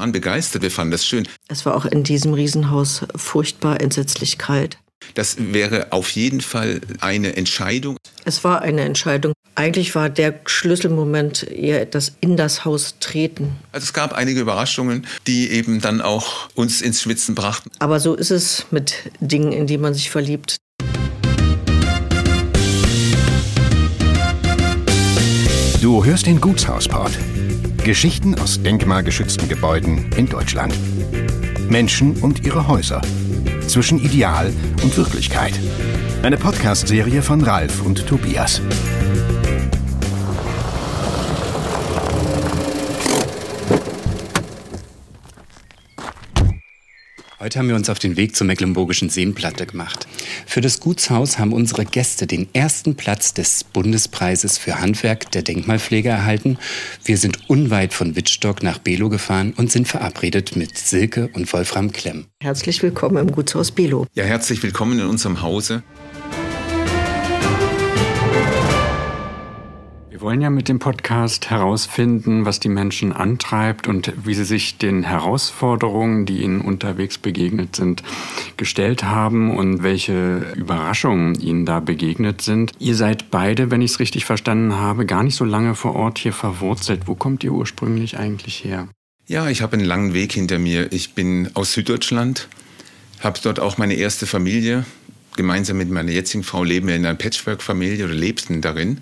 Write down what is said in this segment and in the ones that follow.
Waren begeistert, wir fanden das schön. Es war auch in diesem Riesenhaus furchtbar entsetzlich kalt. Das wäre auf jeden Fall eine Entscheidung. Es war eine Entscheidung. Eigentlich war der Schlüsselmoment eher das in das Haus treten. Also es gab einige Überraschungen, die eben dann auch uns ins Schwitzen brachten. Aber so ist es mit Dingen, in die man sich verliebt. Du hörst den Gutshausport. Geschichten aus denkmalgeschützten Gebäuden in Deutschland. Menschen und ihre Häuser. Zwischen Ideal und Wirklichkeit. Eine Podcast-Serie von Ralf und Tobias. Heute haben wir uns auf den Weg zur Mecklenburgischen Seenplatte gemacht. Für das Gutshaus haben unsere Gäste den ersten Platz des Bundespreises für Handwerk der Denkmalpflege erhalten. Wir sind unweit von Wittstock nach Belo gefahren und sind verabredet mit Silke und Wolfram Klemm. Herzlich willkommen im Gutshaus Belo. Ja, herzlich willkommen in unserem Hause. Wir wollen ja mit dem Podcast herausfinden, was die Menschen antreibt und wie sie sich den Herausforderungen, die ihnen unterwegs begegnet sind, gestellt haben und welche Überraschungen ihnen da begegnet sind. Ihr seid beide, wenn ich es richtig verstanden habe, gar nicht so lange vor Ort hier verwurzelt. Wo kommt ihr ursprünglich eigentlich her? Ja, ich habe einen langen Weg hinter mir. Ich bin aus Süddeutschland, habe dort auch meine erste Familie. Gemeinsam mit meiner jetzigen Frau leben wir in einer Patchwork-Familie oder lebten darin.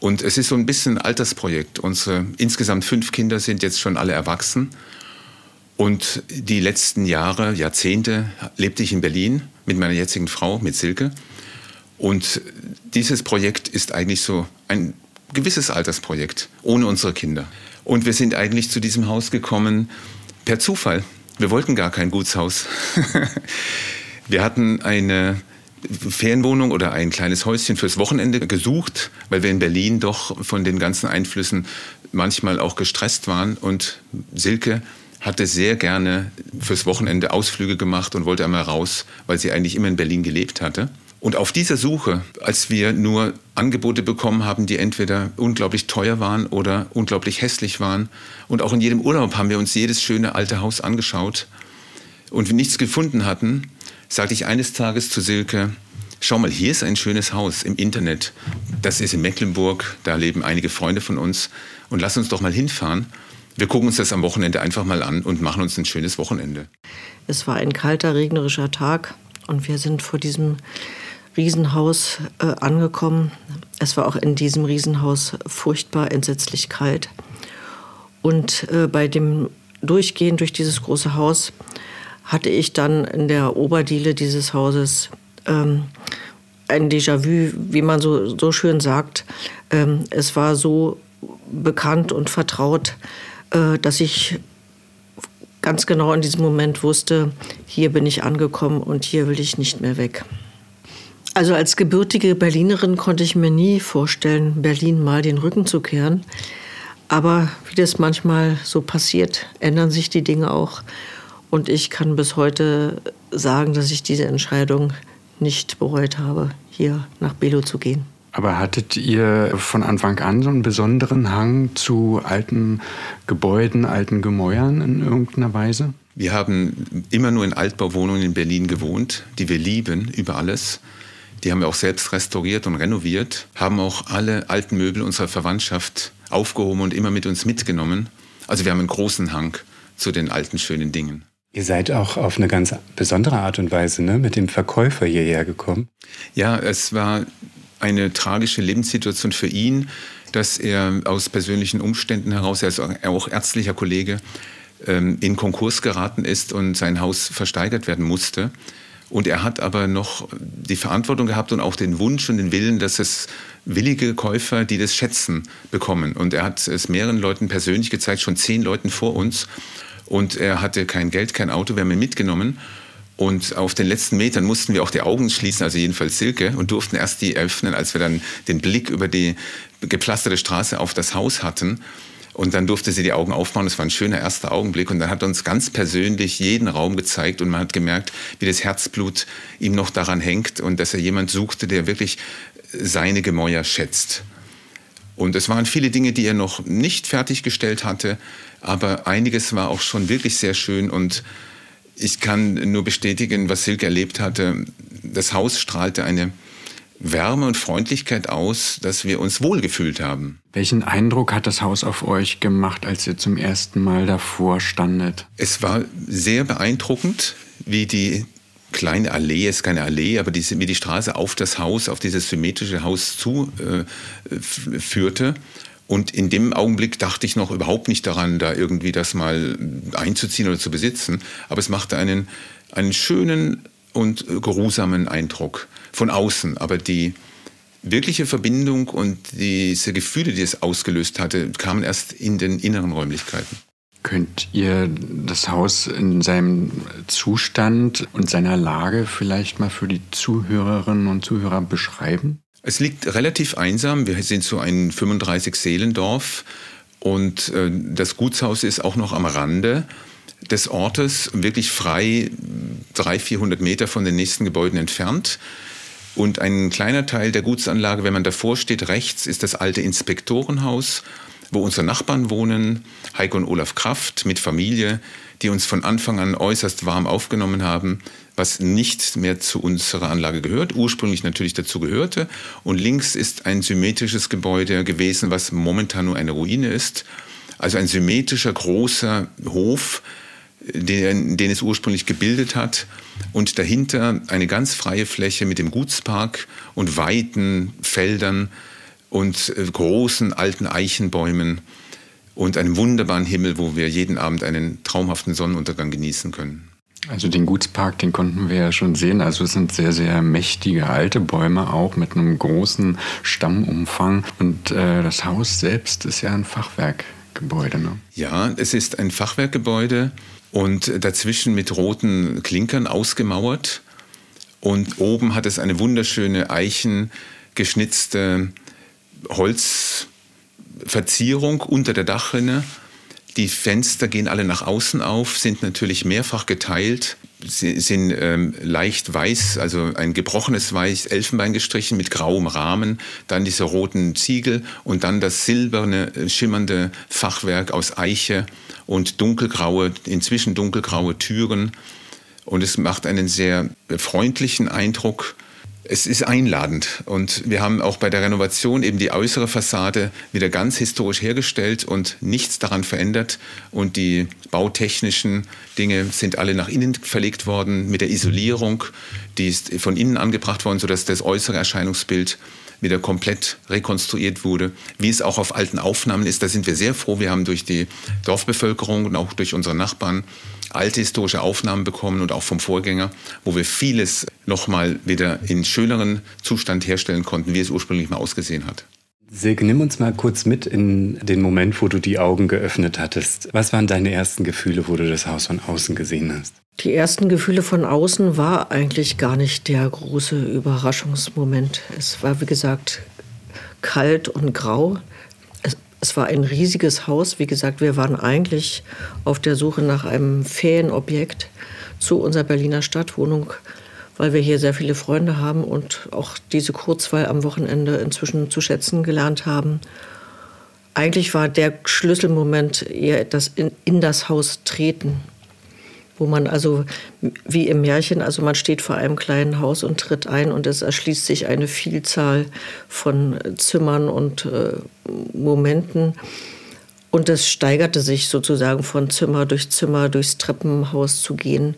Und es ist so ein bisschen ein Altersprojekt. Unsere insgesamt fünf Kinder sind jetzt schon alle erwachsen. Und die letzten Jahre, Jahrzehnte lebte ich in Berlin mit meiner jetzigen Frau, mit Silke. Und dieses Projekt ist eigentlich so ein gewisses Altersprojekt, ohne unsere Kinder. Und wir sind eigentlich zu diesem Haus gekommen per Zufall. Wir wollten gar kein Gutshaus. wir hatten eine Ferienwohnung oder ein kleines Häuschen fürs Wochenende gesucht, weil wir in Berlin doch von den ganzen Einflüssen manchmal auch gestresst waren. Und Silke hatte sehr gerne fürs Wochenende Ausflüge gemacht und wollte einmal raus, weil sie eigentlich immer in Berlin gelebt hatte. Und auf dieser Suche, als wir nur Angebote bekommen haben, die entweder unglaublich teuer waren oder unglaublich hässlich waren, und auch in jedem Urlaub haben wir uns jedes schöne alte Haus angeschaut und wir nichts gefunden hatten, sagte ich eines Tages zu Silke, schau mal, hier ist ein schönes Haus im Internet. Das ist in Mecklenburg, da leben einige Freunde von uns und lass uns doch mal hinfahren. Wir gucken uns das am Wochenende einfach mal an und machen uns ein schönes Wochenende. Es war ein kalter, regnerischer Tag und wir sind vor diesem Riesenhaus äh, angekommen. Es war auch in diesem Riesenhaus furchtbar entsetzlich kalt. Und äh, bei dem Durchgehen durch dieses große Haus hatte ich dann in der Oberdiele dieses Hauses ähm, ein Déjà-vu, wie man so, so schön sagt. Ähm, es war so bekannt und vertraut, äh, dass ich ganz genau in diesem Moment wusste, hier bin ich angekommen und hier will ich nicht mehr weg. Also als gebürtige Berlinerin konnte ich mir nie vorstellen, Berlin mal den Rücken zu kehren. Aber wie das manchmal so passiert, ändern sich die Dinge auch. Und ich kann bis heute sagen, dass ich diese Entscheidung nicht bereut habe, hier nach Belo zu gehen. Aber hattet ihr von Anfang an so einen besonderen Hang zu alten Gebäuden, alten Gemäuern in irgendeiner Weise? Wir haben immer nur in Altbauwohnungen in Berlin gewohnt, die wir lieben über alles. Die haben wir auch selbst restauriert und renoviert, haben auch alle alten Möbel unserer Verwandtschaft aufgehoben und immer mit uns mitgenommen. Also wir haben einen großen Hang zu den alten schönen Dingen. Ihr seid auch auf eine ganz besondere Art und Weise ne, mit dem Verkäufer hierher gekommen. Ja, es war eine tragische Lebenssituation für ihn, dass er aus persönlichen Umständen heraus, er ist auch ärztlicher Kollege, ähm, in Konkurs geraten ist und sein Haus versteigert werden musste. Und er hat aber noch die Verantwortung gehabt und auch den Wunsch und den Willen, dass es willige Käufer, die das schätzen, bekommen. Und er hat es mehreren Leuten persönlich gezeigt, schon zehn Leuten vor uns. Und er hatte kein Geld, kein Auto, wir haben ihn mitgenommen. Und auf den letzten Metern mussten wir auch die Augen schließen, also jedenfalls Silke, und durften erst die öffnen, als wir dann den Blick über die gepflasterte Straße auf das Haus hatten. Und dann durfte sie die Augen aufmachen. Das war ein schöner erster Augenblick. Und dann hat er uns ganz persönlich jeden Raum gezeigt. Und man hat gemerkt, wie das Herzblut ihm noch daran hängt und dass er jemand suchte, der wirklich seine Gemäuer schätzt. Und es waren viele Dinge, die er noch nicht fertiggestellt hatte. Aber einiges war auch schon wirklich sehr schön. Und ich kann nur bestätigen, was Silke erlebt hatte. Das Haus strahlte eine Wärme und Freundlichkeit aus, dass wir uns wohlgefühlt haben. Welchen Eindruck hat das Haus auf euch gemacht, als ihr zum ersten Mal davor standet? Es war sehr beeindruckend, wie die kleine Allee, ist keine Allee, aber die, wie die Straße auf das Haus, auf dieses symmetrische Haus zu äh, führte. Und in dem Augenblick dachte ich noch überhaupt nicht daran, da irgendwie das mal einzuziehen oder zu besitzen. Aber es machte einen, einen schönen und geruhsamen Eindruck von außen. Aber die wirkliche Verbindung und diese Gefühle, die es ausgelöst hatte, kamen erst in den inneren Räumlichkeiten. Könnt ihr das Haus in seinem Zustand und seiner Lage vielleicht mal für die Zuhörerinnen und Zuhörer beschreiben? Es liegt relativ einsam. Wir sind so ein 35-Seelendorf und äh, das Gutshaus ist auch noch am Rande des Ortes, wirklich frei 300, 400 Meter von den nächsten Gebäuden entfernt. Und ein kleiner Teil der Gutsanlage, wenn man davor steht, rechts ist das alte Inspektorenhaus, wo unsere Nachbarn wohnen, Heiko und Olaf Kraft mit Familie, die uns von Anfang an äußerst warm aufgenommen haben, was nicht mehr zu unserer Anlage gehört, ursprünglich natürlich dazu gehörte. Und links ist ein symmetrisches Gebäude gewesen, was momentan nur eine Ruine ist. Also ein symmetrischer, großer Hof, den, den es ursprünglich gebildet hat. Und dahinter eine ganz freie Fläche mit dem Gutspark und weiten Feldern und äh, großen alten Eichenbäumen und einem wunderbaren Himmel, wo wir jeden Abend einen traumhaften Sonnenuntergang genießen können. Also den Gutspark, den konnten wir ja schon sehen. Also es sind sehr, sehr mächtige alte Bäume auch mit einem großen Stammumfang. Und äh, das Haus selbst ist ja ein Fachwerkgebäude. Ne? Ja, es ist ein Fachwerkgebäude und dazwischen mit roten Klinkern ausgemauert. Und oben hat es eine wunderschöne eichengeschnitzte Holzverzierung unter der Dachrinne. Die Fenster gehen alle nach außen auf, sind natürlich mehrfach geteilt, Sie sind ähm, leicht weiß, also ein gebrochenes Weiß, Elfenbein gestrichen mit grauem Rahmen, dann diese roten Ziegel und dann das silberne, schimmernde Fachwerk aus Eiche und dunkelgraue, inzwischen dunkelgraue Türen. Und es macht einen sehr freundlichen Eindruck es ist einladend. Und wir haben auch bei der Renovation eben die äußere Fassade wieder ganz historisch hergestellt und nichts daran verändert. Und die bautechnischen Dinge sind alle nach innen verlegt worden mit der Isolierung. Die ist von innen angebracht worden, sodass das äußere Erscheinungsbild wieder komplett rekonstruiert wurde, wie es auch auf alten Aufnahmen ist. Da sind wir sehr froh. Wir haben durch die Dorfbevölkerung und auch durch unsere Nachbarn alte historische Aufnahmen bekommen und auch vom Vorgänger, wo wir vieles nochmal wieder in schöneren Zustand herstellen konnten, wie es ursprünglich mal ausgesehen hat. Silke, nimm uns mal kurz mit in den Moment, wo du die Augen geöffnet hattest. Was waren deine ersten Gefühle, wo du das Haus von außen gesehen hast? Die ersten Gefühle von außen war eigentlich gar nicht der große Überraschungsmoment. Es war, wie gesagt, kalt und grau. Es, war ein riesiges Haus. Wie gesagt, wir waren eigentlich auf der Suche nach einem Ferienobjekt zu unserer Berliner Stadtwohnung weil wir hier sehr viele Freunde haben und auch diese Kurzweil am Wochenende inzwischen zu schätzen gelernt haben. Eigentlich war der Schlüsselmoment eher das in, in das Haus treten, wo man also wie im Märchen, also man steht vor einem kleinen Haus und tritt ein und es erschließt sich eine Vielzahl von Zimmern und äh, Momenten. Und es steigerte sich sozusagen von Zimmer durch Zimmer durchs Treppenhaus zu gehen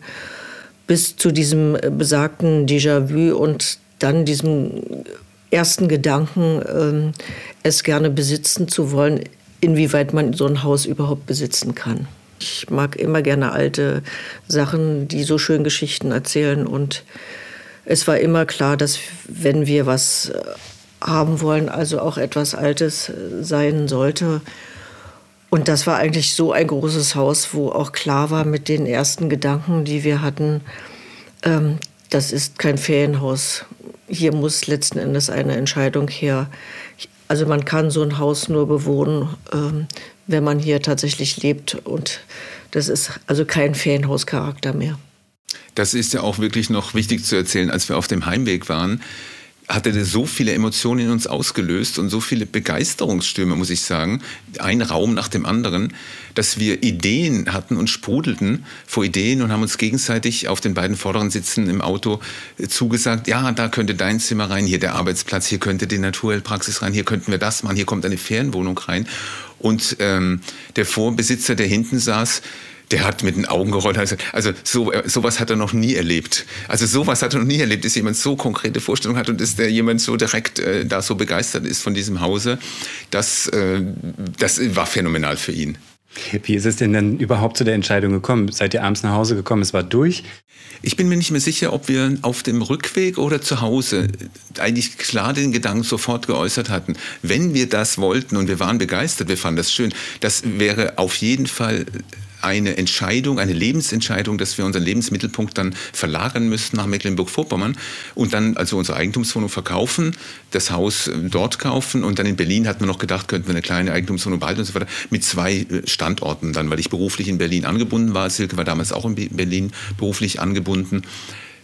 bis zu diesem äh, besagten Déjà-vu und dann diesem ersten Gedanken, ähm, es gerne besitzen zu wollen, inwieweit man so ein Haus überhaupt besitzen kann. Ich mag immer gerne alte Sachen, die so schön Geschichten erzählen. Und es war immer klar, dass wenn wir was äh, haben wollen, also auch etwas Altes äh, sein sollte. Und das war eigentlich so ein großes Haus, wo auch klar war mit den ersten Gedanken, die wir hatten, ähm, das ist kein Ferienhaus. Hier muss letzten Endes eine Entscheidung her. Also man kann so ein Haus nur bewohnen, ähm, wenn man hier tatsächlich lebt. Und das ist also kein Ferienhauscharakter mehr. Das ist ja auch wirklich noch wichtig zu erzählen, als wir auf dem Heimweg waren hatte so viele Emotionen in uns ausgelöst und so viele Begeisterungsstürme, muss ich sagen, ein Raum nach dem anderen, dass wir Ideen hatten und sprudelten vor Ideen und haben uns gegenseitig auf den beiden vorderen Sitzen im Auto zugesagt, ja, da könnte dein Zimmer rein, hier der Arbeitsplatz, hier könnte die Naturheilpraxis rein, hier könnten wir das machen, hier kommt eine Ferienwohnung rein. Und ähm, der Vorbesitzer, der hinten saß, der hat mit den Augen gerollt. Also so, sowas hat er noch nie erlebt. Also sowas hat er noch nie erlebt, dass jemand so konkrete Vorstellungen hat und dass der jemand so direkt äh, da so begeistert ist von diesem Hause. Das, äh, das war phänomenal für ihn. Wie ist es denn dann überhaupt zu der Entscheidung gekommen? Seid ihr abends nach Hause gekommen, es war durch? Ich bin mir nicht mehr sicher, ob wir auf dem Rückweg oder zu Hause eigentlich klar den Gedanken sofort geäußert hatten. Wenn wir das wollten und wir waren begeistert, wir fanden das schön, das wäre auf jeden Fall eine Entscheidung, eine Lebensentscheidung, dass wir unseren Lebensmittelpunkt dann verlagern müssen nach Mecklenburg-Vorpommern und dann also unsere Eigentumswohnung verkaufen, das Haus äh, dort kaufen und dann in Berlin hat man noch gedacht, könnten wir eine kleine Eigentumswohnung behalten und so weiter, mit zwei äh, Standorten dann, weil ich beruflich in Berlin angebunden war. Silke war damals auch in Berlin beruflich angebunden.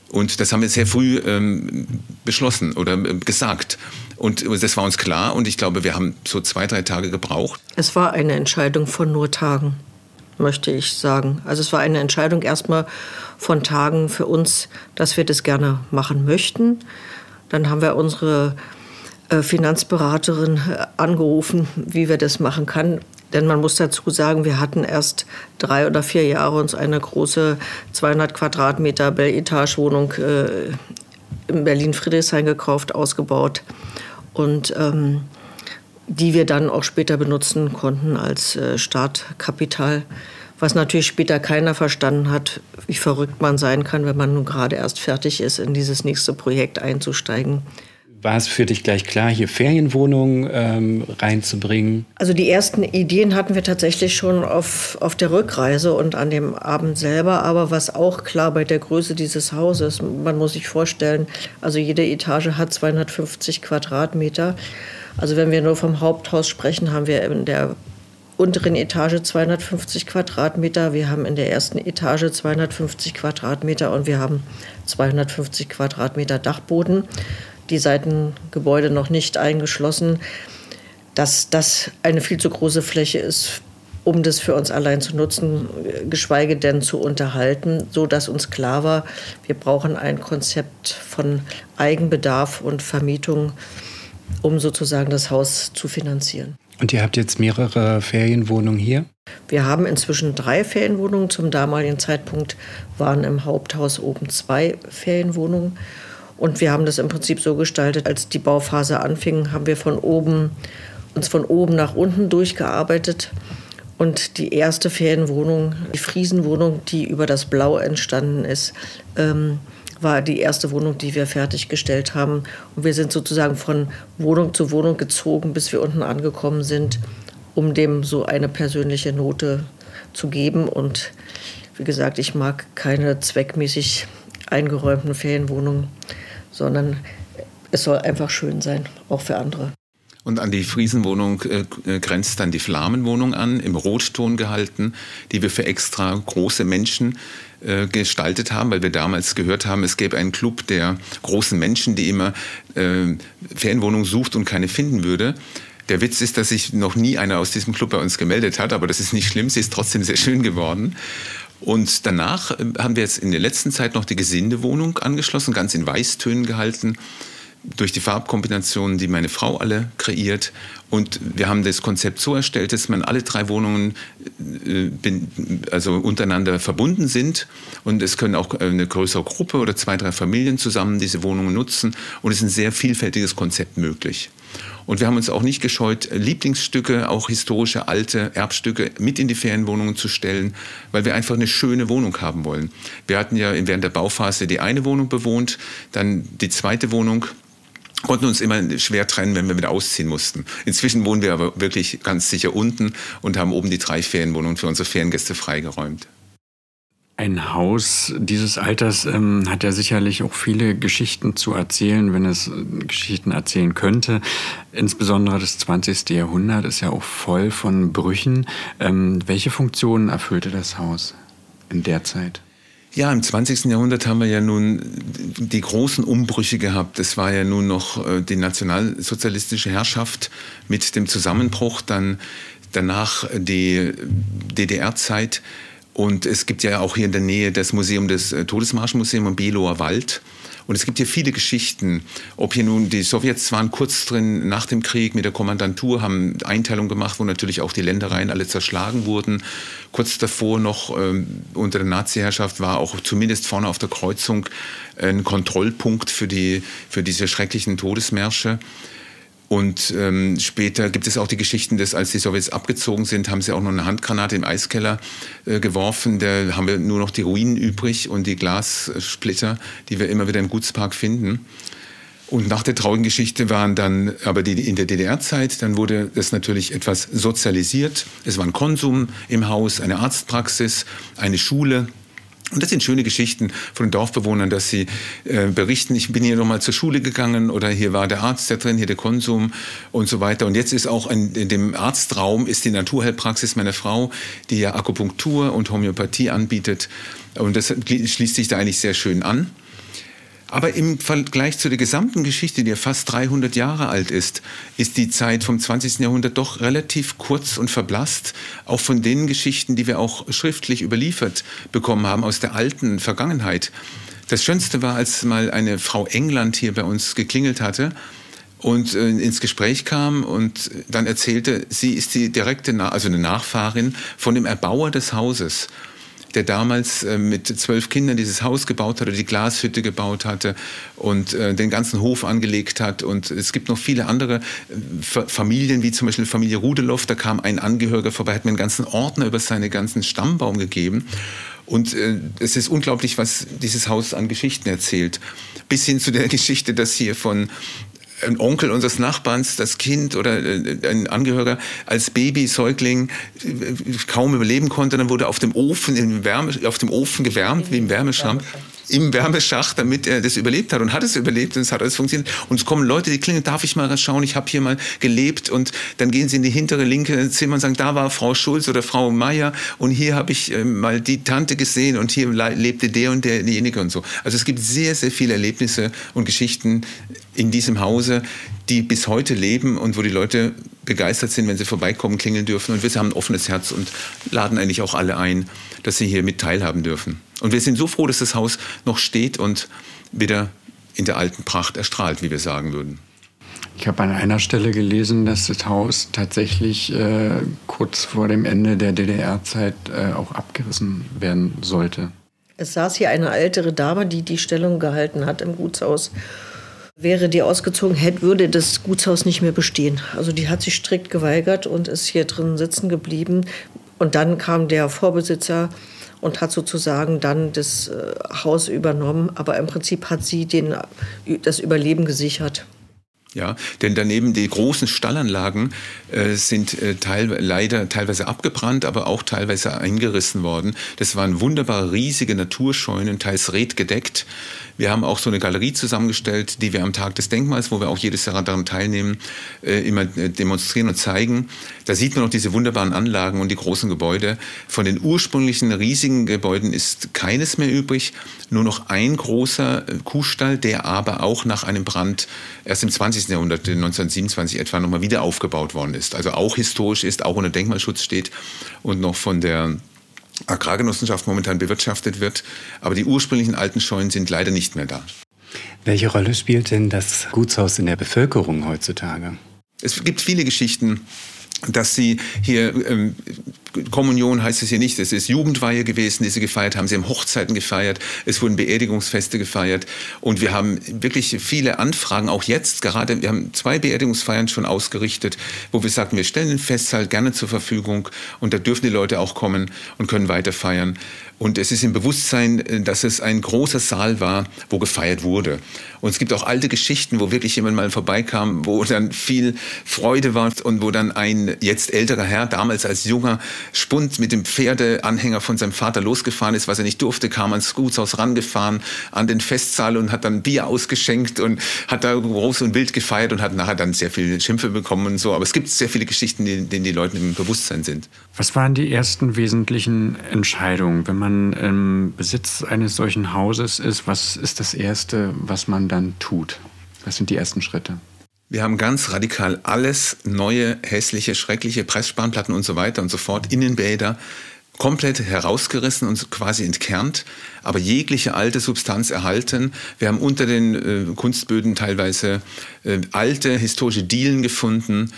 Und das haben wir sehr früh ähm, beschlossen oder äh, gesagt. Und das war uns klar und ich glaube, wir haben so zwei, drei Tage gebraucht. Es war eine Entscheidung von nur Tagen möchte ich sagen. Also es war eine Entscheidung erstmal von Tagen für uns, dass wir das gerne machen möchten. Dann haben wir unsere äh, Finanzberaterin äh, angerufen, wie wir das machen kann. Denn man muss dazu sagen, wir hatten erst drei oder vier Jahre uns eine große 200 Quadratmeter Bell-Etage-Wohnung äh, in Berlin-Friedrichshain gekauft, ausgebaut. Und ähm, die wir dann auch später benutzen konnten als äh, Startkapital. Was natürlich später keiner verstanden hat, wie verrückt man sein kann, wenn man nun gerade erst fertig ist, in dieses nächste Projekt einzusteigen. War es für dich gleich klar, hier Ferienwohnungen ähm, reinzubringen? Also die ersten Ideen hatten wir tatsächlich schon auf, auf der Rückreise und an dem Abend selber. Aber was auch klar bei der Größe dieses Hauses, man muss sich vorstellen, also jede Etage hat 250 Quadratmeter. Also wenn wir nur vom Haupthaus sprechen, haben wir in der unteren Etage 250 Quadratmeter, wir haben in der ersten Etage 250 Quadratmeter und wir haben 250 Quadratmeter Dachboden. Die Seitengebäude noch nicht eingeschlossen. Dass das eine viel zu große Fläche ist, um das für uns allein zu nutzen, geschweige denn zu unterhalten, so dass uns klar war, wir brauchen ein Konzept von Eigenbedarf und Vermietung um sozusagen das Haus zu finanzieren. Und ihr habt jetzt mehrere Ferienwohnungen hier? Wir haben inzwischen drei Ferienwohnungen. Zum damaligen Zeitpunkt waren im Haupthaus oben zwei Ferienwohnungen. Und wir haben das im Prinzip so gestaltet, als die Bauphase anfing, haben wir von oben, uns von oben nach unten durchgearbeitet. Und die erste Ferienwohnung, die Friesenwohnung, die über das Blau entstanden ist, ähm, war die erste Wohnung, die wir fertiggestellt haben. Und wir sind sozusagen von Wohnung zu Wohnung gezogen, bis wir unten angekommen sind, um dem so eine persönliche Note zu geben. Und wie gesagt, ich mag keine zweckmäßig eingeräumten Ferienwohnungen, sondern es soll einfach schön sein, auch für andere. Und an die Friesenwohnung äh, äh, grenzt dann die Flammenwohnung an, im Rotton gehalten, die wir für extra große Menschen äh, gestaltet haben, weil wir damals gehört haben, es gäbe einen Club der großen Menschen, die immer äh, Ferienwohnungen sucht und keine finden würde. Der Witz ist, dass sich noch nie einer aus diesem Club bei uns gemeldet hat, aber das ist nicht schlimm, sie ist trotzdem sehr schön geworden. Und danach äh, haben wir jetzt in der letzten Zeit noch die Gesindewohnung angeschlossen, ganz in Weißtönen gehalten durch die Farbkombinationen, die meine Frau alle kreiert. Und wir haben das Konzept so erstellt, dass man alle drei Wohnungen äh, also untereinander verbunden sind. Und es können auch eine größere Gruppe oder zwei, drei Familien zusammen diese Wohnungen nutzen. Und es ist ein sehr vielfältiges Konzept möglich. Und wir haben uns auch nicht gescheut, Lieblingsstücke, auch historische alte Erbstücke mit in die Ferienwohnungen zu stellen, weil wir einfach eine schöne Wohnung haben wollen. Wir hatten ja während der Bauphase die eine Wohnung bewohnt, dann die zweite Wohnung konnten uns immer schwer trennen, wenn wir wieder ausziehen mussten. Inzwischen wohnen wir aber wirklich ganz sicher unten und haben oben die drei Ferienwohnungen für unsere Feriengäste freigeräumt. Ein Haus dieses Alters ähm, hat ja sicherlich auch viele Geschichten zu erzählen, wenn es äh, Geschichten erzählen könnte. Insbesondere das 20. Jahrhundert ist ja auch voll von Brüchen. Ähm, welche Funktionen erfüllte das Haus in der Zeit? Ja, im 20. Jahrhundert haben wir ja nun die großen Umbrüche gehabt. Es war ja nun noch äh, die nationalsozialistische Herrschaft mit dem Zusammenbruch, dann danach die DDR-Zeit. Und es gibt ja auch hier in der Nähe das Museum des äh, Todesmarschmuseum im Belower Wald. Und es gibt hier viele Geschichten. Ob hier nun die Sowjets waren kurz drin nach dem Krieg mit der Kommandantur, haben Einteilung gemacht, wo natürlich auch die Ländereien alle zerschlagen wurden. Kurz davor noch ähm, unter der Nazi-Herrschaft war auch zumindest vorne auf der Kreuzung ein Kontrollpunkt für, die, für diese schrecklichen Todesmärsche. Und ähm, später gibt es auch die Geschichten, dass als die Sowjets abgezogen sind, haben sie auch noch eine Handgranate im Eiskeller äh, geworfen. Da haben wir nur noch die Ruinen übrig und die Glassplitter, die wir immer wieder im Gutspark finden. Und nach der traurigen Geschichte waren dann aber die in der DDR-Zeit, dann wurde das natürlich etwas sozialisiert. Es war ein Konsum im Haus, eine Arztpraxis, eine Schule. Und das sind schöne Geschichten von den Dorfbewohnern, dass sie äh, berichten, ich bin hier nochmal zur Schule gegangen oder hier war der Arzt da drin, hier der Konsum und so weiter. Und jetzt ist auch ein, in dem Arztraum ist die Naturheilpraxis meiner Frau, die ja Akupunktur und Homöopathie anbietet. Und das schließt sich da eigentlich sehr schön an. Aber im Vergleich zu der gesamten Geschichte, die ja fast 300 Jahre alt ist, ist die Zeit vom 20. Jahrhundert doch relativ kurz und verblasst, auch von den Geschichten, die wir auch schriftlich überliefert bekommen haben aus der alten Vergangenheit. Das Schönste war, als mal eine Frau England hier bei uns geklingelt hatte und äh, ins Gespräch kam und dann erzählte, sie ist die direkte, also eine Nachfahrin von dem Erbauer des Hauses der damals äh, mit zwölf Kindern dieses Haus gebaut hatte, die Glashütte gebaut hatte und äh, den ganzen Hof angelegt hat. Und es gibt noch viele andere äh, Familien, wie zum Beispiel Familie Rudeloff. Da kam ein Angehöriger vorbei, hat mir einen ganzen Ordner über seinen ganzen Stammbaum gegeben. Und äh, es ist unglaublich, was dieses Haus an Geschichten erzählt. Bis hin zu der Geschichte, dass hier von ein Onkel unseres Nachbarns, das Kind oder äh, ein Angehöriger als Baby, Säugling äh, kaum überleben konnte, dann wurde auf dem Ofen, im Wärme, auf dem Ofen gewärmt, wie im Wärmeschrank im Wärmeschacht, damit er das überlebt hat und hat es überlebt und es hat alles funktioniert. Und es kommen Leute, die klingen, darf ich mal schauen, ich habe hier mal gelebt und dann gehen sie in die hintere linke Zimmer und sagen, da war Frau Schulz oder Frau Meier und hier habe ich äh, mal die Tante gesehen und hier lebte der und derjenige und so. Also es gibt sehr, sehr viele Erlebnisse und Geschichten in diesem Hause, die bis heute leben und wo die Leute begeistert sind, wenn sie vorbeikommen, klingeln dürfen. Und wir haben ein offenes Herz und laden eigentlich auch alle ein, dass sie hier mit teilhaben dürfen. Und wir sind so froh, dass das Haus noch steht und wieder in der alten Pracht erstrahlt, wie wir sagen würden. Ich habe an einer Stelle gelesen, dass das Haus tatsächlich äh, kurz vor dem Ende der DDR-Zeit äh, auch abgerissen werden sollte. Es saß hier eine ältere Dame, die die Stellung gehalten hat im Gutshaus. Wäre die ausgezogen, hätte, würde das Gutshaus nicht mehr bestehen. Also die hat sich strikt geweigert und ist hier drin sitzen geblieben. Und dann kam der Vorbesitzer und hat sozusagen dann das äh, Haus übernommen. Aber im Prinzip hat sie den, das Überleben gesichert. Ja, denn daneben die großen Stallanlagen äh, sind äh, teil, leider teilweise abgebrannt, aber auch teilweise eingerissen worden. Das waren wunderbare riesige Naturscheunen, teils redgedeckt. Wir haben auch so eine Galerie zusammengestellt, die wir am Tag des Denkmals, wo wir auch jedes Jahr daran teilnehmen, äh, immer äh, demonstrieren und zeigen. Da sieht man noch diese wunderbaren Anlagen und die großen Gebäude. Von den ursprünglichen riesigen Gebäuden ist keines mehr übrig, nur noch ein großer äh, Kuhstall, der aber auch nach einem Brand erst im 20. Jahrhundert, 1927 etwa, nochmal wieder aufgebaut worden ist. Also auch historisch ist, auch unter Denkmalschutz steht und noch von der Agrargenossenschaft momentan bewirtschaftet wird. Aber die ursprünglichen alten Scheunen sind leider nicht mehr da. Welche Rolle spielt denn das Gutshaus in der Bevölkerung heutzutage? Es gibt viele Geschichten dass sie hier ähm, Kommunion heißt es hier nicht, es ist Jugendweihe gewesen, die sie gefeiert haben. Sie haben Hochzeiten gefeiert, es wurden Beerdigungsfeste gefeiert und wir haben wirklich viele Anfragen, auch jetzt gerade. Wir haben zwei Beerdigungsfeiern schon ausgerichtet, wo wir sagten, wir stellen den Festsaal gerne zur Verfügung und da dürfen die Leute auch kommen und können weiter feiern. Und es ist im Bewusstsein, äh, dass es ein großer Saal war, wo gefeiert wurde. Und es gibt auch alte Geschichten, wo wirklich jemand mal vorbeikam, wo dann viel Freude war und wo dann ein jetzt älterer Herr, damals als junger Spund mit dem Pferdeanhänger von seinem Vater losgefahren ist, was er nicht durfte, kam ans Gutshaus rangefahren, an den Festsaal und hat dann Bier ausgeschenkt und hat da groß und wild gefeiert und hat nachher dann sehr viele Schimpfe bekommen und so. Aber es gibt sehr viele Geschichten, denen die Leute im Bewusstsein sind. Was waren die ersten wesentlichen Entscheidungen, wenn man im Besitz eines solchen Hauses ist? Was ist das Erste, was man dann tut? Was sind die ersten Schritte? Wir haben ganz radikal alles neue, hässliche, schreckliche Pressspanplatten und so weiter und so fort, Innenbäder, komplett herausgerissen und quasi entkernt, aber jegliche alte Substanz erhalten. Wir haben unter den äh, Kunstböden teilweise äh, alte historische Dielen gefunden.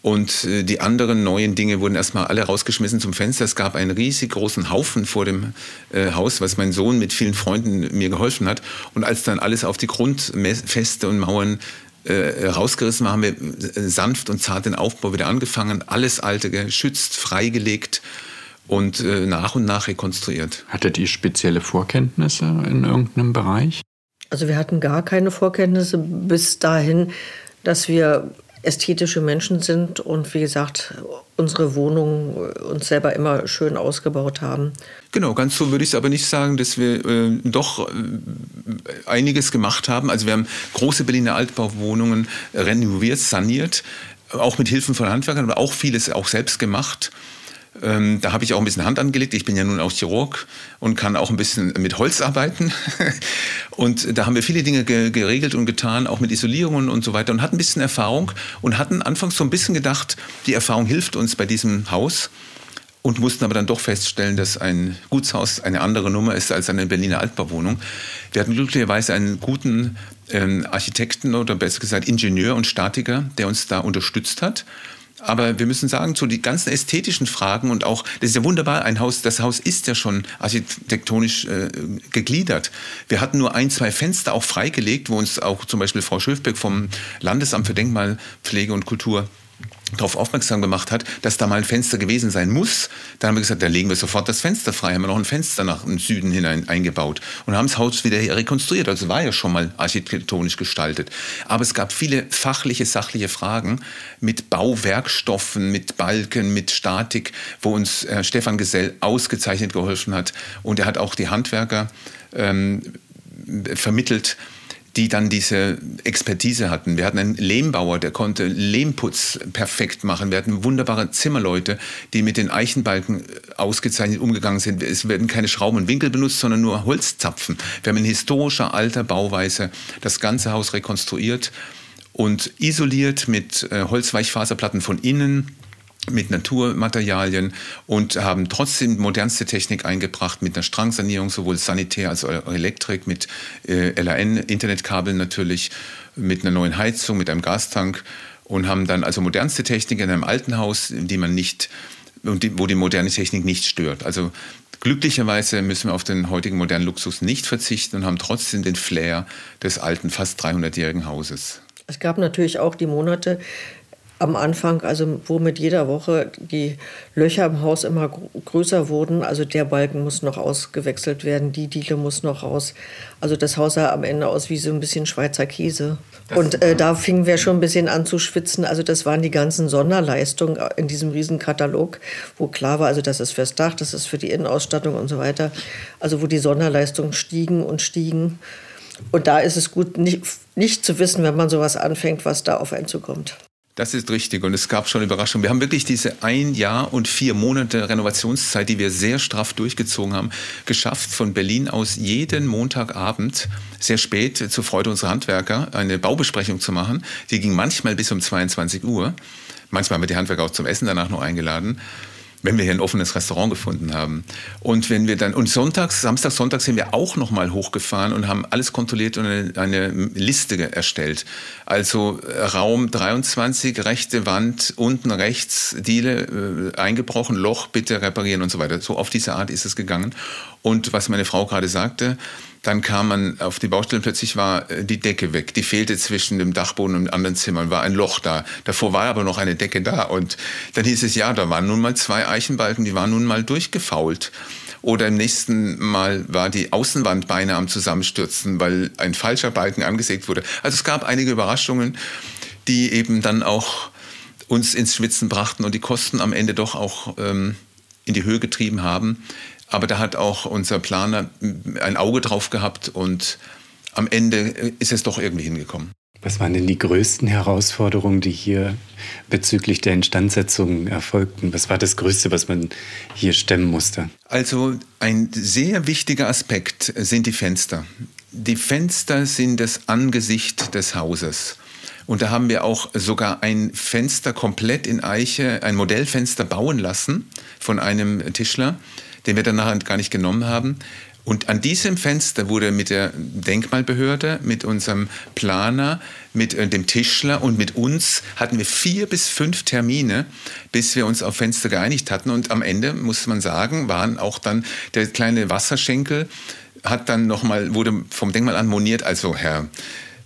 Und äh, die anderen neuen Dinge wurden erstmal alle rausgeschmissen zum Fenster. Es gab einen riesig großen Haufen vor dem äh, Haus, was mein Sohn mit vielen Freunden mir geholfen hat. Und als dann alles auf die Grundfeste und Mauern äh, rausgerissen war, haben wir äh, sanft und zart den Aufbau wieder angefangen. Alles Alte geschützt, freigelegt und äh, nach und nach rekonstruiert. Hattet ihr spezielle Vorkenntnisse in irgendeinem Bereich? Also wir hatten gar keine Vorkenntnisse bis dahin, dass wir ästhetische Menschen sind und wie gesagt, unsere Wohnung uns selber immer schön ausgebaut haben. Genau, ganz so würde ich es aber nicht sagen, dass wir äh, doch äh, einiges gemacht haben. Also wir haben große Berliner Altbauwohnungen renoviert, saniert, auch mit Hilfen von Handwerkern, aber auch vieles auch selbst gemacht. Ähm, da habe ich auch ein bisschen Hand angelegt. Ich bin ja nun auch Chirurg und kann auch ein bisschen mit Holz arbeiten. und da haben wir viele Dinge ge geregelt und getan, auch mit Isolierungen und so weiter und hatten ein bisschen Erfahrung und hatten anfangs so ein bisschen gedacht, die Erfahrung hilft uns bei diesem Haus und mussten aber dann doch feststellen, dass ein Gutshaus eine andere Nummer ist als eine Berliner Altbauwohnung. Wir hatten glücklicherweise einen guten ähm, Architekten oder besser gesagt Ingenieur und Statiker, der uns da unterstützt hat. Aber wir müssen sagen, so die ganzen ästhetischen Fragen und auch, das ist ja wunderbar, ein Haus, das Haus ist ja schon architektonisch äh, gegliedert. Wir hatten nur ein, zwei Fenster auch freigelegt, wo uns auch zum Beispiel Frau Schöfbeck vom Landesamt für Denkmalpflege und Kultur darauf aufmerksam gemacht hat, dass da mal ein Fenster gewesen sein muss. Dann haben wir gesagt, da legen wir sofort das Fenster frei, haben wir noch ein Fenster nach dem Süden hinein eingebaut und haben das Haus wieder rekonstruiert. Also war ja schon mal architektonisch gestaltet. Aber es gab viele fachliche, sachliche Fragen mit Bauwerkstoffen, mit Balken, mit Statik, wo uns äh, Stefan Gesell ausgezeichnet geholfen hat. Und er hat auch die Handwerker ähm, vermittelt, die dann diese Expertise hatten. Wir hatten einen Lehmbauer, der konnte Lehmputz perfekt machen. Wir hatten wunderbare Zimmerleute, die mit den Eichenbalken ausgezeichnet umgegangen sind. Es werden keine Schrauben und Winkel benutzt, sondern nur Holzzapfen. Wir haben in historischer alter Bauweise das ganze Haus rekonstruiert und isoliert mit äh, Holzweichfaserplatten von innen mit Naturmaterialien und haben trotzdem modernste Technik eingebracht mit einer Strangsanierung, sowohl sanitär als auch Elektrik, mit äh, LAN, Internetkabeln natürlich, mit einer neuen Heizung, mit einem Gastank und haben dann also modernste Technik in einem alten Haus, die man nicht, wo die moderne Technik nicht stört. Also glücklicherweise müssen wir auf den heutigen modernen Luxus nicht verzichten und haben trotzdem den Flair des alten, fast 300-jährigen Hauses. Es gab natürlich auch die Monate, am Anfang, also wo mit jeder Woche die Löcher im Haus immer größer wurden. Also der Balken muss noch ausgewechselt werden, die Diele muss noch raus. Also das Haus sah am Ende aus wie so ein bisschen Schweizer Käse. Und äh, da fingen wir schon ein bisschen an zu schwitzen. Also das waren die ganzen Sonderleistungen in diesem Riesenkatalog, wo klar war, also das ist fürs Dach, das ist für die Innenausstattung und so weiter. Also wo die Sonderleistungen stiegen und stiegen. Und da ist es gut, nicht, nicht zu wissen, wenn man sowas anfängt, was da auf einen zukommt. Das ist richtig und es gab schon Überraschungen. Wir haben wirklich diese ein Jahr und vier Monate Renovationszeit, die wir sehr straff durchgezogen haben, geschafft, von Berlin aus jeden Montagabend sehr spät zur Freude unserer Handwerker eine Baubesprechung zu machen. Die ging manchmal bis um 22 Uhr. Manchmal haben wir die Handwerker auch zum Essen danach noch eingeladen. Wenn wir hier ein offenes Restaurant gefunden haben. Und wenn wir dann, und sonntags, Samstag, Sonntag sind wir auch nochmal hochgefahren und haben alles kontrolliert und eine, eine, Liste erstellt. Also äh, Raum 23, rechte Wand, unten rechts, Diele äh, eingebrochen, Loch bitte reparieren und so weiter. So auf diese Art ist es gegangen. Und was meine Frau gerade sagte, dann kam man auf die Baustelle, plötzlich war äh, die Decke weg. Die fehlte zwischen dem Dachboden und anderen Zimmern, war ein Loch da. Davor war aber noch eine Decke da. Und dann hieß es, ja, da waren nun mal zwei Eichenbalken, die waren nun mal durchgefault. Oder im nächsten Mal war die Außenwand beinahe am Zusammenstürzen, weil ein falscher Balken angesägt wurde. Also es gab einige Überraschungen, die eben dann auch uns ins Schwitzen brachten und die Kosten am Ende doch auch ähm, in die Höhe getrieben haben. Aber da hat auch unser Planer ein Auge drauf gehabt und am Ende ist es doch irgendwie hingekommen. Was waren denn die größten Herausforderungen, die hier bezüglich der Instandsetzung erfolgten? Was war das Größte, was man hier stemmen musste? Also ein sehr wichtiger Aspekt sind die Fenster. Die Fenster sind das Angesicht des Hauses. Und da haben wir auch sogar ein Fenster komplett in Eiche, ein Modellfenster bauen lassen von einem Tischler den wir dann nachher gar nicht genommen haben. Und an diesem Fenster wurde mit der Denkmalbehörde, mit unserem Planer, mit äh, dem Tischler und mit uns hatten wir vier bis fünf Termine, bis wir uns auf Fenster geeinigt hatten. Und am Ende, muss man sagen, waren auch dann der kleine Wasserschenkel, hat dann nochmal, wurde vom Denkmal an moniert, also Herr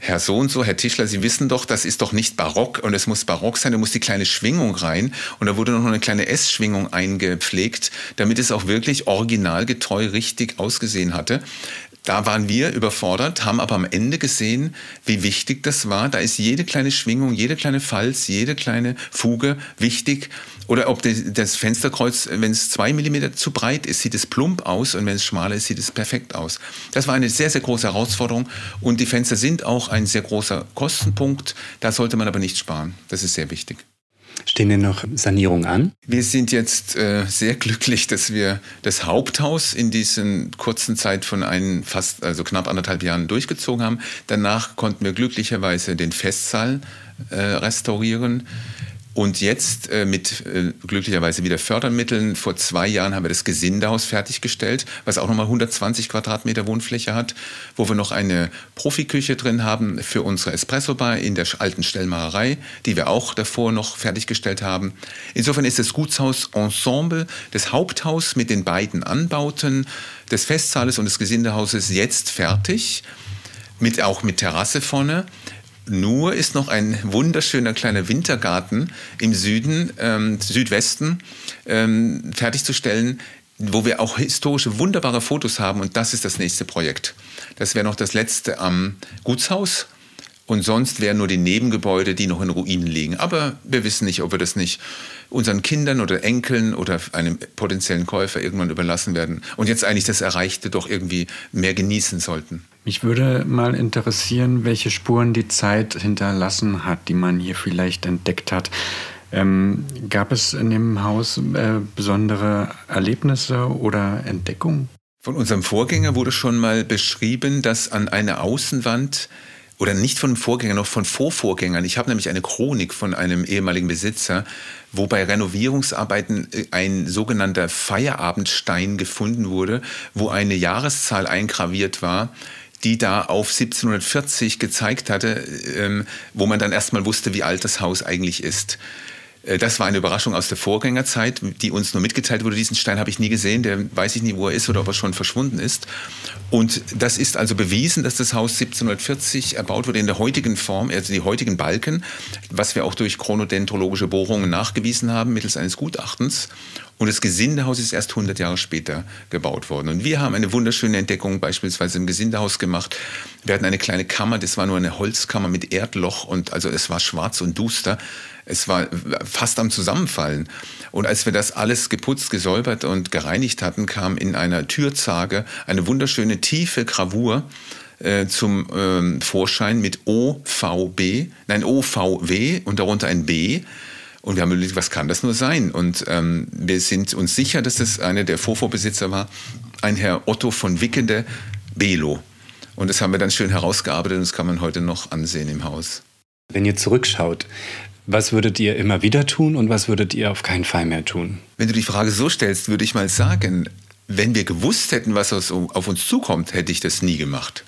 Herr so und so, Herr Tischler, Sie wissen doch, das ist doch nicht barock und es muss barock sein, da muss die kleine Schwingung rein und da wurde noch eine kleine S-Schwingung eingepflegt, damit es auch wirklich originalgetreu richtig ausgesehen hatte. Da waren wir überfordert, haben aber am Ende gesehen, wie wichtig das war. Da ist jede kleine Schwingung, jede kleine Falz, jede kleine Fuge wichtig. Oder ob das Fensterkreuz, wenn es zwei Millimeter zu breit ist, sieht es plump aus und wenn es schmaler ist, sieht es perfekt aus. Das war eine sehr, sehr große Herausforderung und die Fenster sind auch ein sehr großer Kostenpunkt. Da sollte man aber nicht sparen. Das ist sehr wichtig. Stehen denn noch Sanierungen an? Wir sind jetzt äh, sehr glücklich, dass wir das Haupthaus in diesen kurzen Zeit von ein, fast, also knapp anderthalb Jahren durchgezogen haben. Danach konnten wir glücklicherweise den Festsaal äh, restaurieren. Und jetzt äh, mit äh, glücklicherweise wieder Fördermitteln. Vor zwei Jahren haben wir das Gesindehaus fertiggestellt, was auch nochmal 120 Quadratmeter Wohnfläche hat, wo wir noch eine Profiküche drin haben für unsere Espresso-Bar in der alten Stellmacherei, die wir auch davor noch fertiggestellt haben. Insofern ist das Gutshaus Ensemble, das Haupthaus mit den beiden Anbauten des Festsaales und des Gesindehauses jetzt fertig, mit, auch mit Terrasse vorne. Nur ist noch ein wunderschöner kleiner Wintergarten im Süden, ähm, Südwesten ähm, fertigzustellen, wo wir auch historische wunderbare Fotos haben. Und das ist das nächste Projekt. Das wäre noch das letzte am Gutshaus. Und sonst wären nur die Nebengebäude, die noch in Ruinen liegen. Aber wir wissen nicht, ob wir das nicht unseren Kindern oder Enkeln oder einem potenziellen Käufer irgendwann überlassen werden. Und jetzt eigentlich das Erreichte doch irgendwie mehr genießen sollten. Mich würde mal interessieren, welche Spuren die Zeit hinterlassen hat, die man hier vielleicht entdeckt hat. Ähm, gab es in dem Haus äh, besondere Erlebnisse oder Entdeckungen? Von unserem Vorgänger wurde schon mal beschrieben, dass an einer Außenwand oder nicht von dem Vorgänger, noch von Vorvorgängern. Ich habe nämlich eine Chronik von einem ehemaligen Besitzer, wo bei Renovierungsarbeiten äh, ein sogenannter Feierabendstein gefunden wurde, wo eine Jahreszahl eingraviert war, die da auf 1740 gezeigt hatte, ähm, wo man dann erstmal wusste, wie alt das Haus eigentlich ist. Äh, das war eine Überraschung aus der Vorgängerzeit, die uns nur mitgeteilt wurde. Diesen Stein habe ich nie gesehen, der weiß ich nie, wo er ist oder ob er schon verschwunden ist. Und das ist also bewiesen, dass das Haus 1740 erbaut wurde in der heutigen Form, also die heutigen Balken, was wir auch durch chronodendrologische Bohrungen nachgewiesen haben mittels eines Gutachtens. Und das Gesindehaus ist erst 100 Jahre später gebaut worden. Und wir haben eine wunderschöne Entdeckung beispielsweise im Gesindehaus gemacht. Wir hatten eine kleine Kammer, das war nur eine Holzkammer mit Erdloch und also es war schwarz und duster. Es war fast am Zusammenfallen. Und als wir das alles geputzt, gesäubert und gereinigt hatten, kam in einer Türzage eine wunderschöne tiefe Gravur äh, zum ähm, Vorschein mit OVB, nein OVW und darunter ein B. Und wir haben überlegt, was kann das nur sein? Und ähm, wir sind uns sicher, dass das einer der Vorvorbesitzer war, ein Herr Otto von Wickende Belo. Und das haben wir dann schön herausgearbeitet und das kann man heute noch ansehen im Haus. Wenn ihr zurückschaut, Was würdet ihr immer wieder tun und was würdet ihr auf keinen Fall mehr tun? Wenn du die Frage so stellst, würde ich mal sagen, wenn wir gewusst hätten, was auf uns zukommt, hätte ich das nie gemacht.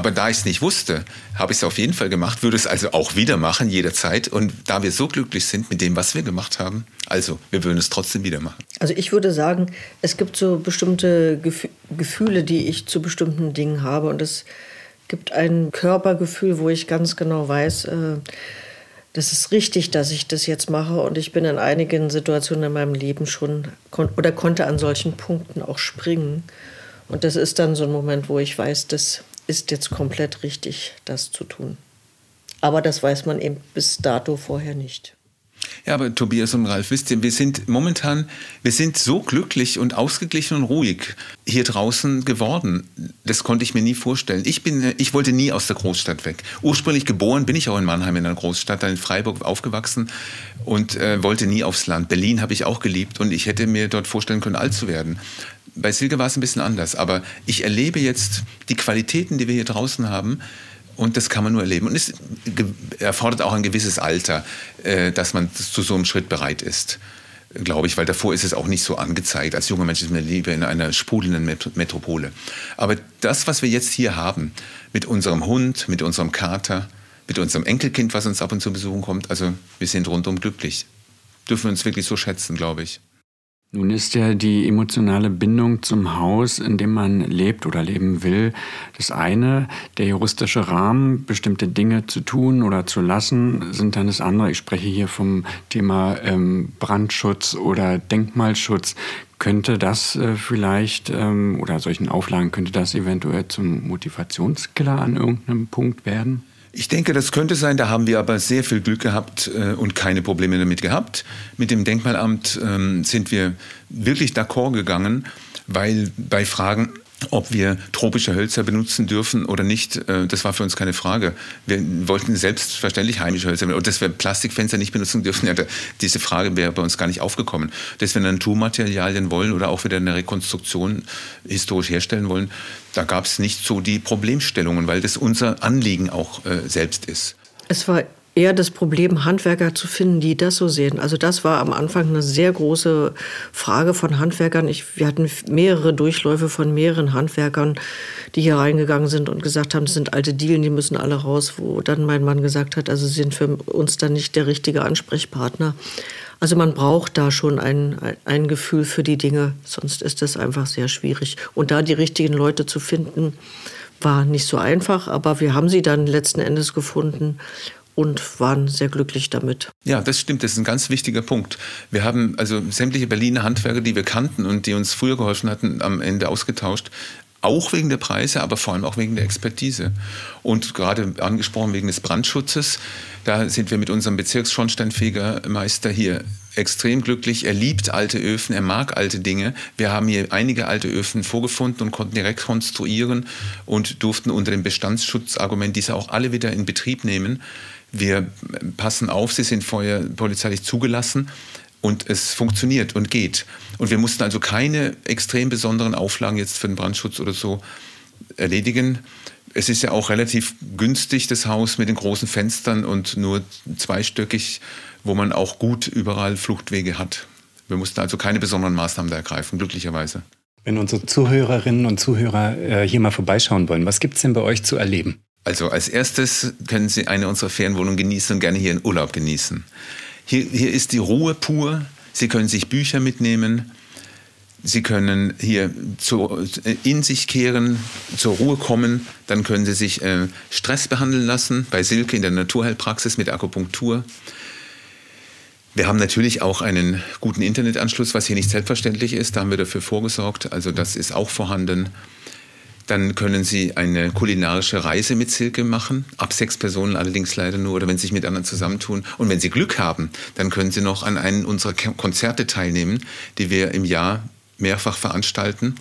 Aber da ich es nicht wusste, habe ich es auf jeden Fall gemacht, würde es also auch wieder machen, jederzeit. Und da wir so glücklich sind mit dem, was wir gemacht haben, also wir würden es trotzdem wieder machen. Also ich würde sagen, es gibt so bestimmte Gef Gefühle, die ich zu bestimmten Dingen habe. Und es gibt ein Körpergefühl, wo ich ganz genau weiß, äh, das ist richtig, dass ich das jetzt mache. Und ich bin in einigen Situationen in meinem Leben schon kon oder konnte an solchen Punkten auch springen. Und das ist dann so ein Moment, wo ich weiß, dass ist jetzt komplett richtig, das zu tun. Aber das weiß man eben bis dato vorher nicht. Ja, aber Tobias und Ralf, wisst ihr, wir sind momentan, wir sind so glücklich und ausgeglichen und ruhig hier draußen geworden. Das konnte ich mir nie vorstellen. Ich bin, ich wollte nie aus der Großstadt weg. Ursprünglich geboren bin ich auch in Mannheim in einer Großstadt, dann in Freiburg aufgewachsen und äh, wollte nie aufs Land. Berlin habe ich auch geliebt und ich hätte mir dort vorstellen können, alt zu werden. Bei Silke war es ein bisschen anders, aber ich erlebe jetzt die Qualitäten, die wir hier draußen haben, und das kann man nur erleben. Und es erfordert auch ein gewisses Alter, äh, dass man zu so einem Schritt bereit ist, glaube ich, weil davor ist es auch nicht so angezeigt. Als junger Mensch ist man lieber in einer sprudelnden Metropole. Aber das, was wir jetzt hier haben, mit unserem Hund, mit unserem Kater, mit unserem Enkelkind, was uns ab und zu besuchen kommt, also wir sind rundum glücklich. Dürfen wir uns wirklich so schätzen, glaube ich. Nun ist ja die emotionale Bindung zum Haus, in dem man lebt oder leben will, das eine. Der juristische Rahmen, bestimmte Dinge zu tun oder zu lassen, sind dann das andere. Ich spreche hier vom Thema ähm, Brandschutz oder Denkmalschutz. Könnte das äh, vielleicht ähm, oder solchen Auflagen könnte das eventuell zum Motivationskiller an irgendeinem Punkt werden? Ich denke, das könnte sein. Da haben wir aber sehr viel Glück gehabt äh, und keine Probleme damit gehabt. Mit dem Denkmalamt ähm, sind wir wirklich d'accord gegangen, weil bei Fragen ob wir tropische Hölzer benutzen dürfen oder nicht, äh, das war für uns keine Frage. Wir wollten selbstverständlich heimische Hölzer und dass wir Plastikfenster nicht benutzen dürfen, ja, diese Frage wäre bei uns gar nicht aufgekommen. Dass wir Naturmaterialien wollen oder auch wieder eine Rekonstruktion historisch herstellen wollen, da gab es nicht so die Problemstellungen, weil das unser Anliegen auch äh, selbst ist. Es war eher das Problem, Handwerker zu finden, die das so sehen. Also das war am Anfang eine sehr große Frage von Handwerkern. Ich, wir hatten mehrere Durchläufe von mehreren Handwerkern, die hier reingegangen sind und gesagt haben, das sind alte Dielen, die müssen alle raus. Wo dann mein Mann gesagt hat, also sie sind für uns dann nicht der richtige Ansprechpartner. Also man braucht da schon ein, ein Gefühl für die Dinge, sonst ist das einfach sehr schwierig. Und da die richtigen Leute zu finden, war nicht so einfach, aber wir haben sie dann letzten Endes gefunden und waren sehr glücklich damit. Ja, das stimmt. Das ist ein ganz wichtiger Punkt. Wir haben also sämtliche Berliner Handwerker, die wir kannten und die uns früher geholfen hatten, am Ende ausgetauscht. Auch wegen der Preise, aber vor allem auch wegen der Expertise. Und gerade angesprochen wegen des Brandschutzes, da sind wir mit unserem Bezirksschornsteinfegermeister hier extrem glücklich. Er liebt alte Öfen, er mag alte Dinge. Wir haben hier einige alte Öfen vorgefunden und konnten direkt konstruieren und durften unter dem Bestandsschutzargument diese auch alle wieder in Betrieb nehmen. Wir passen auf, sie sind vorher polizeilich zugelassen und es funktioniert und geht. Und wir mussten also keine extrem besonderen Auflagen jetzt für den Brandschutz oder so erledigen. Es ist ja auch relativ günstig, das Haus mit den großen Fenstern und nur zweistöckig, wo man auch gut überall Fluchtwege hat. Wir mussten also keine besonderen Maßnahmen da ergreifen, glücklicherweise. Wenn unsere Zuhörerinnen und Zuhörer äh, hier mal vorbeischauen wollen, was gibt es denn bei euch zu erleben? Also als erstes können Sie eine unserer Ferienwohnungen genießen und gerne hier in Urlaub genießen. Hier, hier ist die Ruhe pur. Sie können sich Bücher mitnehmen. Sie können hier zu, in sich kehren, zur Ruhe kommen. Dann können Sie sich äh, Stress behandeln lassen bei Silke in der Naturheilpraxis mit Akupunktur. Wir haben natürlich auch einen guten Internetanschluss, was hier nicht selbstverständlich ist. Da haben wir dafür vorgesorgt. Also das ist auch vorhanden. Dann können Sie eine kulinarische Reise mit Silke machen, ab sechs Personen allerdings leider nur, oder wenn Sie sich mit anderen zusammentun. Und wenn Sie Glück haben, dann können Sie noch an einen unserer Konzerte teilnehmen, die wir im Jahr mehrfach veranstalten.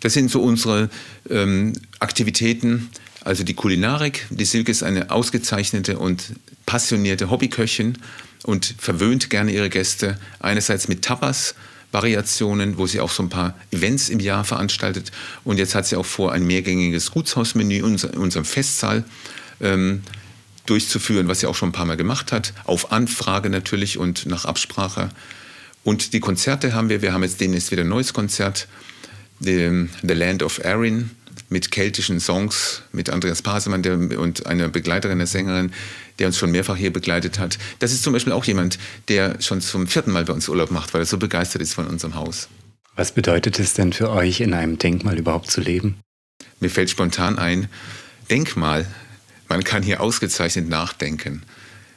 Das sind so unsere ähm, Aktivitäten, also die Kulinarik. Die Silke ist eine ausgezeichnete und passionierte Hobbyköchin und verwöhnt gerne ihre Gäste einerseits mit Tapas, Variationen, wo sie auch so ein paar Events im Jahr veranstaltet. Und jetzt hat sie auch vor, ein mehrgängiges Gutshausmenü in unserem Festsaal ähm, durchzuführen, was sie auch schon ein paar Mal gemacht hat, auf Anfrage natürlich und nach Absprache. Und die Konzerte haben wir, wir haben jetzt demnächst wieder ein neues Konzert, The, The Land of Erin, mit keltischen Songs, mit Andreas Pasemann der, und einer Begleiterin, der Sängerin, der uns schon mehrfach hier begleitet hat. Das ist zum Beispiel auch jemand, der schon zum vierten Mal bei uns Urlaub macht, weil er so begeistert ist von unserem Haus. Was bedeutet es denn für euch, in einem Denkmal überhaupt zu leben? Mir fällt spontan ein, Denkmal, man kann hier ausgezeichnet nachdenken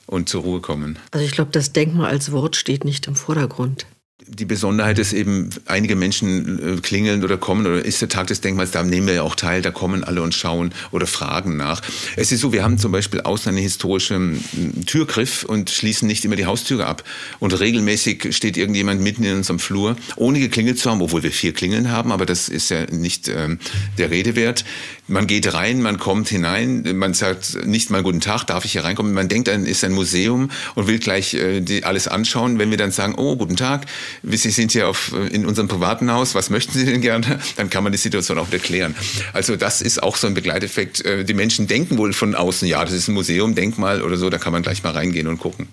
und zur Ruhe kommen. Also ich glaube, das Denkmal als Wort steht nicht im Vordergrund die Besonderheit ist eben, einige Menschen äh, klingeln oder kommen oder ist der Tag des Denkmals, da nehmen wir ja auch teil, da kommen alle und schauen oder fragen nach. Es ist so, wir haben zum Beispiel außen einen historischen Türgriff und schließen nicht immer die Haustüre ab. Und regelmäßig steht irgendjemand mitten in unserem Flur, ohne geklingelt zu haben, obwohl wir vier Klingeln haben, aber das ist ja nicht ähm, der Rede wert. Man geht rein, man kommt hinein, man sagt nicht mal guten Tag, darf ich hier reinkommen? Man denkt, es ist ein Museum und will gleich äh, die, alles anschauen. Wenn wir dann sagen, oh, guten Tag, Sie sind hier auf, in unserem privaten Haus, was möchten Sie denn gerne? Dann kann man die Situation auch erklären. Also das ist auch so ein Begleiteffekt. Äh, die Menschen denken wohl von außen, ja, das ist ein Museum, Denkmal oder so, da kann man gleich mal reingehen und gucken.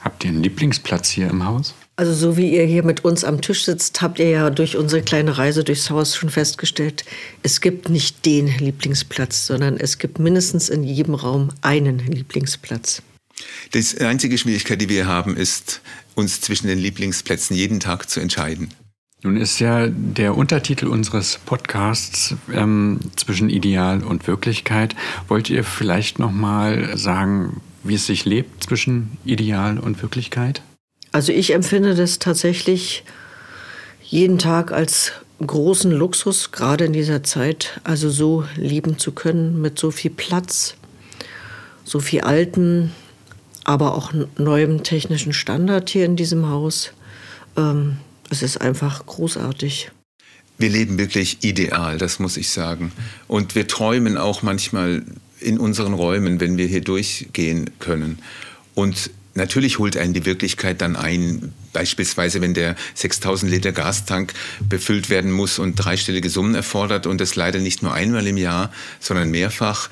Habt ihr einen Lieblingsplatz hier im Haus? Also so wie ihr hier mit uns am Tisch sitzt, habt ihr ja durch unsere kleine Reise durchs Haus schon festgestellt, es gibt nicht den Lieblingsplatz, sondern es gibt mindestens in jedem Raum einen Lieblingsplatz. Die einzige Schwierigkeit, die wir haben, ist, uns zwischen den Lieblingsplätzen jeden Tag zu entscheiden. Nun ist ja der Untertitel unseres Podcasts ähm, zwischen Ideal und Wirklichkeit. Wollt ihr vielleicht noch mal sagen, wie es sich lebt zwischen Ideal und Wirklichkeit? Also ich empfinde das tatsächlich jeden Tag als großen Luxus, gerade in dieser Zeit, also so lieben zu können, mit so viel Platz, so viel alten, aber auch neuem technischen Standard hier in diesem Haus. Ähm, es ist einfach großartig. Wir leben wirklich ideal, das muss ich sagen. Und wir träumen auch manchmal in unseren Räumen, wenn wir hier durchgehen können. Und natürlich holt einen die Wirklichkeit dann ein, beispielsweise wenn der 6000 Liter Gastank befüllt werden muss und dreistellige Summen erfordert und das leider nicht nur einmal im Jahr, sondern mehrfach.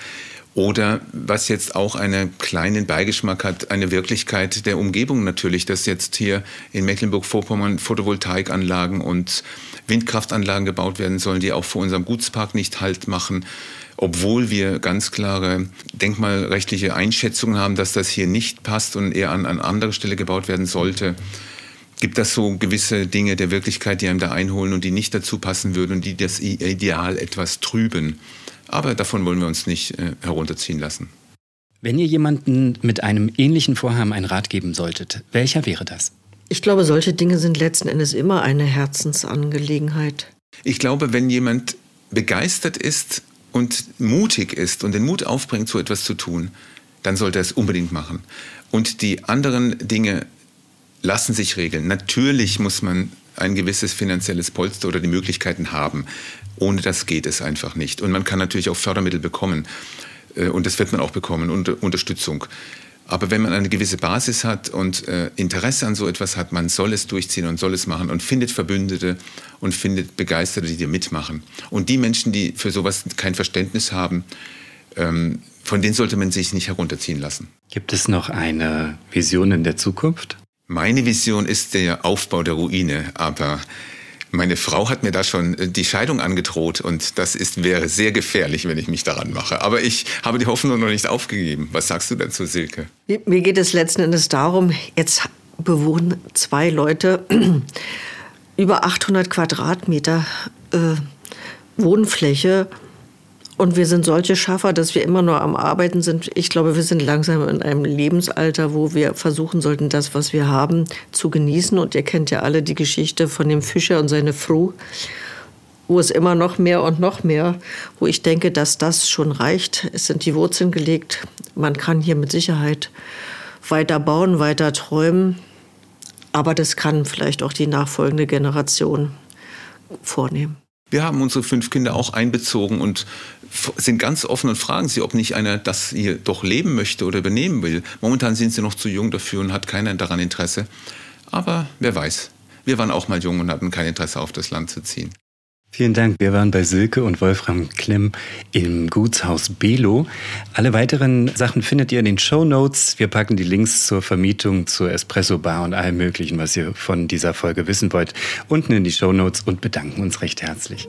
Oder was jetzt auch einen kleinen Beigeschmack hat, eine Wirklichkeit der Umgebung natürlich, dass jetzt hier in Mecklenburg-Vorpommern Photovoltaikanlagen und Windkraftanlagen gebaut werden sollen, die auch vor unserem Gutspark nicht Halt machen obwohl wir ganz klare denkmalrechtliche Einschätzungen haben, dass das hier nicht passt und eher an, an anderer Stelle gebaut werden sollte, gibt das so gewisse Dinge der Wirklichkeit, die einem da einholen und die nicht dazu passen würden und die das Ideal etwas trüben. Aber davon wollen wir uns nicht äh, herunterziehen lassen. Wenn ihr jemanden mit einem ähnlichen Vorhaben einen Rat geben solltet, welcher wäre das? Ich glaube, solche Dinge sind letzten Endes immer eine Herzensangelegenheit. Ich glaube, wenn jemand begeistert ist und mutig ist und den Mut aufbringt, so etwas zu tun, dann sollte er es unbedingt machen. Und die anderen Dinge lassen sich regeln. Natürlich muss man ein gewisses finanzielles Polster oder die Möglichkeiten haben. Ohne das geht es einfach nicht. Und man kann natürlich auch Fördermittel bekommen. Äh, und das wird man auch bekommen, und Unterstützung. Aber wenn man eine gewisse Basis hat und äh, Interesse an so etwas hat, man soll es durchziehen und soll es machen und findet Verbündete und findet Begeisterte, die dir mitmachen. Und die Menschen, die für sowas kein Verständnis haben, ähm, von denen sollte man sich nicht herunterziehen lassen. Gibt es noch eine Vision in der Zukunft? Meine Vision ist der Aufbau der Ruine, aber meine Frau hat mir da schon äh, die Scheidung angedroht und das ist, wäre sehr gefährlich, wenn ich mich daran mache. Aber ich habe die Hoffnung noch nicht aufgegeben. Was sagst du dazu, Silke? Mir geht es letzten Endes darum, jetzt bewohnen zwei Leute über 800 Quadratmeter äh, Wohnfläche und wir sind solche Schaffer, dass wir immer nur am Arbeiten sind. Ich glaube, wir sind langsam in einem Lebensalter, wo wir versuchen sollten, das, was wir haben, zu genießen. Und ihr kennt ja alle die Geschichte von dem Fischer und seine Frau, wo es immer noch mehr und noch mehr, wo ich denke, dass das schon reicht. Es sind die Wurzeln gelegt. Man kann hier mit Sicherheit weiter bauen, weiter träumen. Aber das kann vielleicht auch die nachfolgende Generation vornehmen. Wir haben unsere fünf Kinder auch einbezogen und sind ganz offen und fragen sie, ob nicht einer das hier doch leben möchte oder übernehmen will. Momentan sind sie noch zu jung dafür und hat keiner daran Interesse. Aber wer weiß. Wir waren auch mal jung und hatten kein Interesse auf das Land zu ziehen. Vielen Dank. Wir waren bei Silke und Wolfram Klemm im Gutshaus Belo. Alle weiteren Sachen findet ihr in den Show Notes. Wir packen die Links zur Vermietung, zur Espresso Bar und allem Möglichen, was ihr von dieser Folge wissen wollt, unten in die Show Notes und bedanken uns recht herzlich.